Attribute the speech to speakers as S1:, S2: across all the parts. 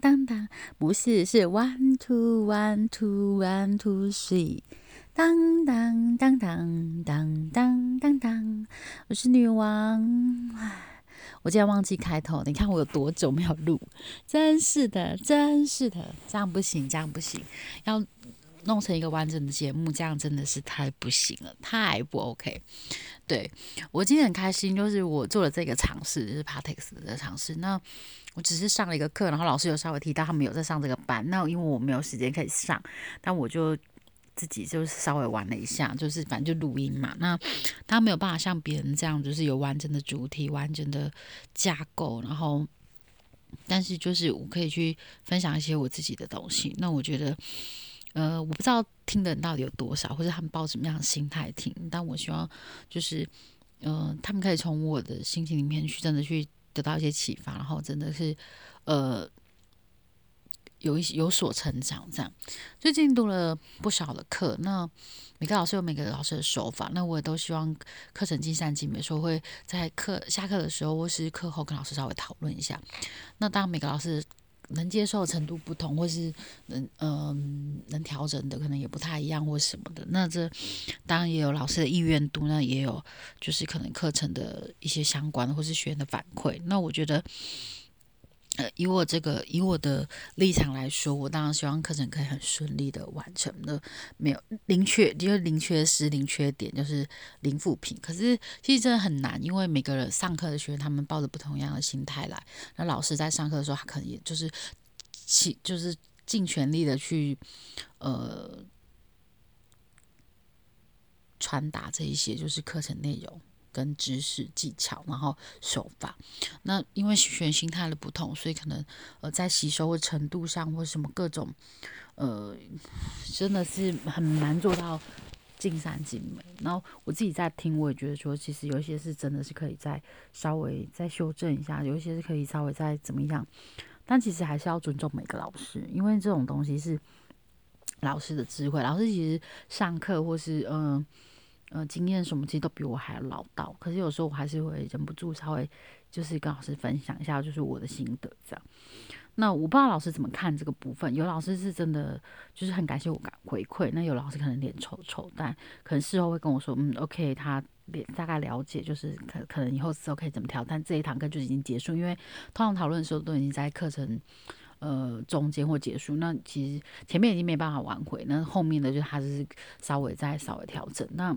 S1: 当当，不是是 one two one two one two three，当当当当当当当当，我是女王。唉，我竟然忘记开头，你看我有多久没有录？真是的，真是的，这样不行，这样不行，要。弄成一个完整的节目，这样真的是太不行了，太不 OK。对我今天很开心，就是我做了这个尝试，就是 Partex 的尝试。那我只是上了一个课，然后老师有稍微提到他们有在上这个班。那因为我没有时间可以上，但我就自己就是稍微玩了一下，就是反正就录音嘛。那他没有办法像别人这样，就是有完整的主题、完整的架构，然后但是就是我可以去分享一些我自己的东西。那我觉得。呃，我不知道听的人到底有多少，或者他们抱什么样的心态听。但我希望，就是，呃，他们可以从我的心情里面去真的去得到一些启发，然后真的是，呃，有一些有所成长。这样，最近读了不少的课，那每个老师有每个老师的手法，那我也都希望课程尽善尽美，说会在课下课的时候或是课后跟老师稍微讨论一下。那当，每个老师。能接受程度不同，或是能嗯能调整的，可能也不太一样，或什么的。那这当然也有老师的意愿度，那也有就是可能课程的一些相关，或是学员的反馈。那我觉得。呃，以我这个以我的立场来说，我当然希望课程可以很顺利的完成的，没有零缺，就是零缺失、零缺点，就是零负评。可是其实真的很难，因为每个人上课的学员他们抱着不同样的心态来，那老师在上课的时候，他可能也就是其就是尽全力的去呃传达这一些就是课程内容。跟知识技巧，然后手法，那因为学员心态的不同，所以可能呃在吸收的程度上，或什么各种呃，真的是很难做到尽善尽美。然后我自己在听，我也觉得说，其实有一些是真的是可以再稍微再修正一下，有一些是可以稍微再怎么样。但其实还是要尊重每个老师，因为这种东西是老师的智慧。老师其实上课或是嗯。呃经验什么其实都比我还要老道，可是有时候我还是会忍不住稍微就是跟老师分享一下，就是我的心得这样。那我不知道老师怎么看这个部分，有老师是真的就是很感谢我感回馈，那有老师可能脸臭臭，但可能事后会跟我说，嗯，OK，他大概了解，就是可可能以后之后可以怎么调，但这一堂课就已经结束，因为通常讨论的时候都已经在课程呃中间或结束，那其实前面已经没办法挽回，那后面的就他是稍微再稍微调整那。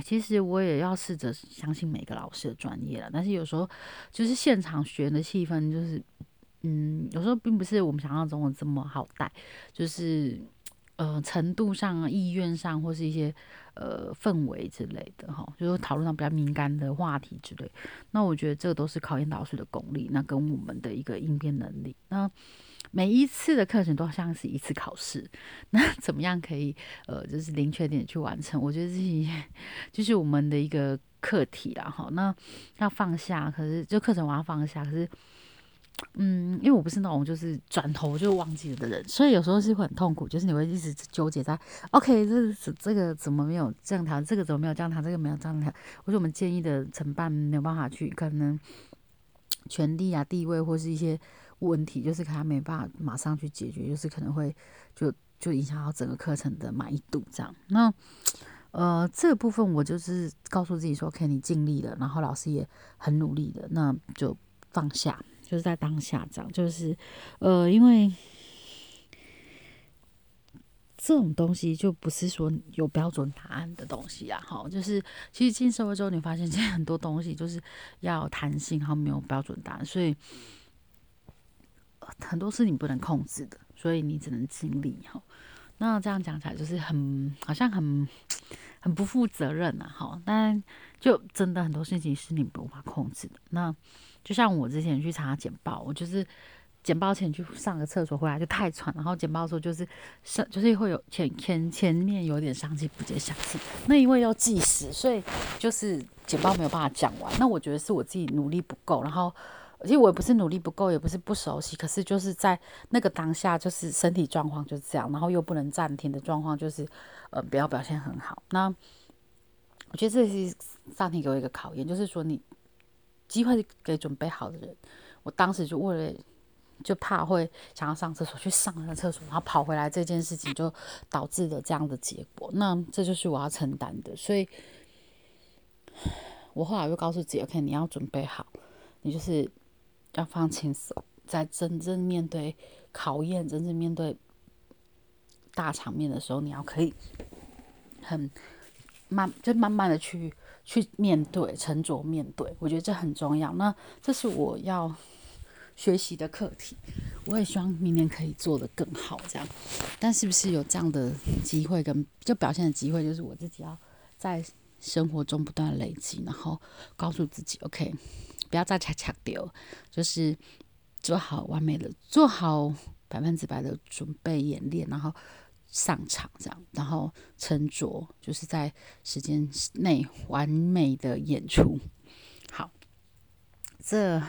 S1: 其实我也要试着相信每个老师的专业了，但是有时候就是现场学的气氛，就是嗯，有时候并不是我们想象中的这么好带，就是呃程度上、意愿上或是一些呃氛围之类的哈，就是讨论到比较敏感的话题之类。那我觉得这都是考验老师的功力，那跟我们的一个应变能力。那每一次的课程都像是一次考试，那 怎么样可以呃，就是零缺点去完成？我觉得自己 就是我们的一个课题啦，哈。那要放下，可是就课程我要放下，可是嗯，因为我不是那种就是转头就忘记了的人，所以有时候是会很痛苦，就是你会一直纠结在 OK，这这个怎么没有这样调？这个怎么没有这样调？这个没有这样调？或者我们建议的承办没有办法去可能权力啊、地位或是一些。问题就是他没办法马上去解决，就是可能会就就影响到整个课程的满意度这样。那呃这部分我就是告诉自己说，OK，你尽力了，然后老师也很努力的，那就放下，就是在当下这样。就是呃，因为这种东西就不是说有标准答案的东西啊。好，就是其实进社会之后，你发现现在很多东西就是要弹性，然后没有标准答案，所以。很多事情不能控制的，所以你只能尽力哈。那这样讲起来就是很好像很很不负责任呐哈。但就真的很多事情是你无法控制的。那就像我之前去查简报，我就是简报前去上个厕所回来就太喘，然后简报的时候就是上就是会有前前前面有点上气不接下气。那因为要计时，所以就是简报没有办法讲完。那我觉得是我自己努力不够，然后。而且我也不是努力不够，也不是不熟悉，可是就是在那个当下，就是身体状况就是这样，然后又不能暂停的状况，就是呃，不要表现很好。那我觉得这是上天给我一个考验，就是说你机会给准备好的人，我当时就为了就怕会想要上厕所，去上了厕所，然后跑回来这件事情就导致了这样的结果。那这就是我要承担的，所以，我后来就告诉自己：OK，你要准备好，你就是要放轻松，在真正面对考验、真正面对大场面的时候，你要可以很慢，就慢慢的去去面对、沉着面对。我觉得这很重要。那这是我要。学习的课题，我也希望明年可以做得更好，这样。但是不是有这样的机会跟就表现的机会，就是我自己要在生活中不断累积，然后告诉自己，OK，不要再恰恰丢，就是做好完美的，做好百分之百的准备演练，然后上场这样，然后沉着，就是在时间内完美的演出。好，这。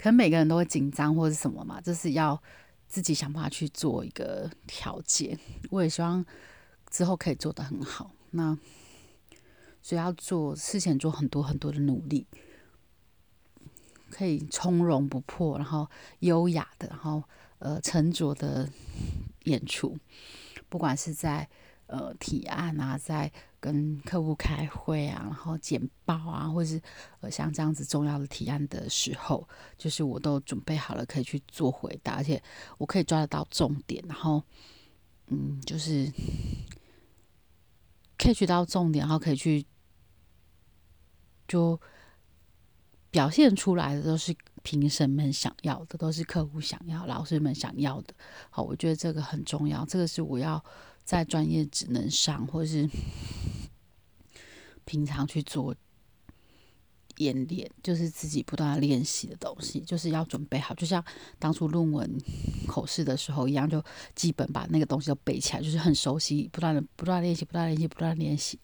S1: 可能每个人都会紧张或者什么嘛，就是要自己想办法去做一个调节。我也希望之后可以做得很好。那所以要做事前做很多很多的努力，可以从容不迫，然后优雅的，然后呃沉着的演出，不管是在。呃，提案啊，在跟客户开会啊，然后简报啊，或是呃像这样子重要的提案的时候，就是我都准备好了，可以去做回答，而且我可以抓得到重点，然后嗯，就是可以取到重点，然后可以去就表现出来的都是评审们想要的，都是客户想要，老师们想要的。好，我觉得这个很重要，这个是我要。在专业职能上，或是平常去做演练，就是自己不断练习的东西，就是要准备好。就像当初论文口试的时候一样，就基本把那个东西都背起来，就是很熟悉，不断的不断练习，不断练习，不断练习，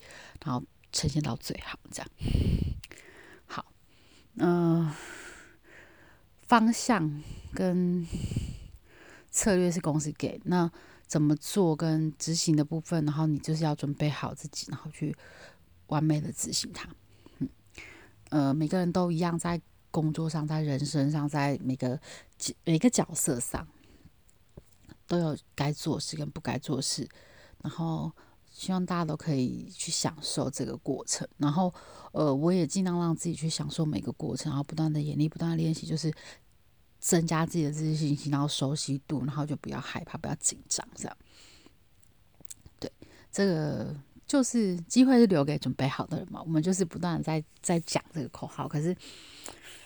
S1: 然后呈现到最好。这样好，嗯，方向跟策略是公司给那。怎么做跟执行的部分，然后你就是要准备好自己，然后去完美的执行它。嗯，呃，每个人都一样，在工作上，在人生上，在每个每个角色上，都有该做事跟不该做事。然后希望大家都可以去享受这个过程。然后，呃，我也尽量让自己去享受每个过程，然后不断的演练，不断的练习，就是。增加自己的自信心，然后熟悉度，然后就不要害怕，不要紧张，这样。对，这个就是机会是留给准备好的人嘛。我们就是不断的在在讲这个口号，可是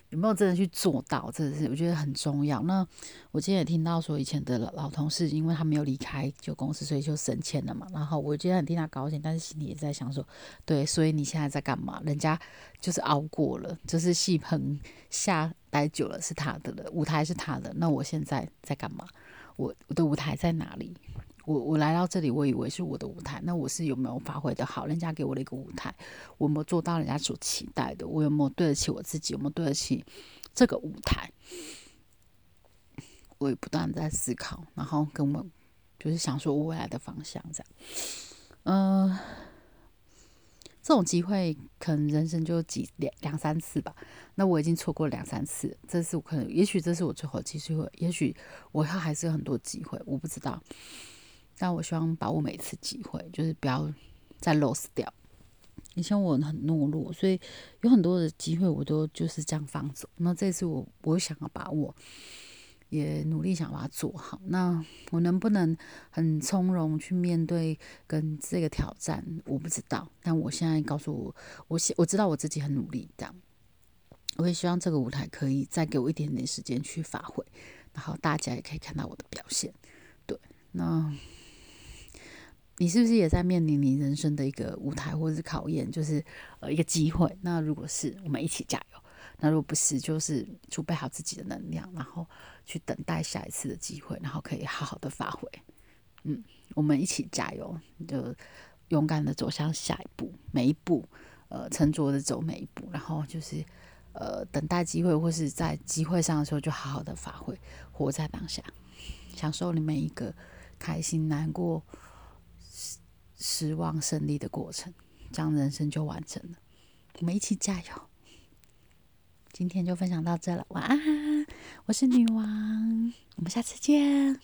S1: 有没有真的去做到，真的是我觉得很重要。那我今天也听到说，以前的老同事，因为他没有离开旧公司，所以就升迁了嘛。然后我今天很替他高兴，但是心里也在想说，对，所以你现在在干嘛？人家就是熬过了，就是戏棚下。待久了是他的了，舞台是他的。那我现在在干嘛？我我的舞台在哪里？我我来到这里，我以为是我的舞台。那我是有没有发挥的好？人家给我的一个舞台，我有没有做到人家所期待的？我有没有对得起我自己？有没有对得起这个舞台？我也不断在思考，然后跟我就是想说未来的方向这样。嗯。这种机会可能人生就几两两三次吧，那我已经错过两三次，这次我可能也许这是我最后机会，也许我还还是有很多机会，我不知道。但我希望把握每次机会，就是不要再 lose 掉。以前我很懦弱，所以有很多的机会我都就是这样放走。那这次我我想要把握。也努力想把它做好。那我能不能很从容去面对跟这个挑战？我不知道。但我现在告诉我，我我知道我自己很努力。这样，我也希望这个舞台可以再给我一点点时间去发挥，然后大家也可以看到我的表现。对，那你是不是也在面临你人生的一个舞台或者是考验？就是呃一个机会。那如果是我们一起加油。那如果不是，就是储备好自己的能量，然后去等待下一次的机会，然后可以好好的发挥。嗯，我们一起加油，就勇敢的走向下一步，每一步，呃，沉着的走每一步，然后就是呃，等待机会或是在机会上的时候，就好好的发挥，活在当下，享受你每一个开心、难过、失失望、胜利的过程，这样人生就完成了。我们一起加油。今天就分享到这了晚安。我是女王我们下次见。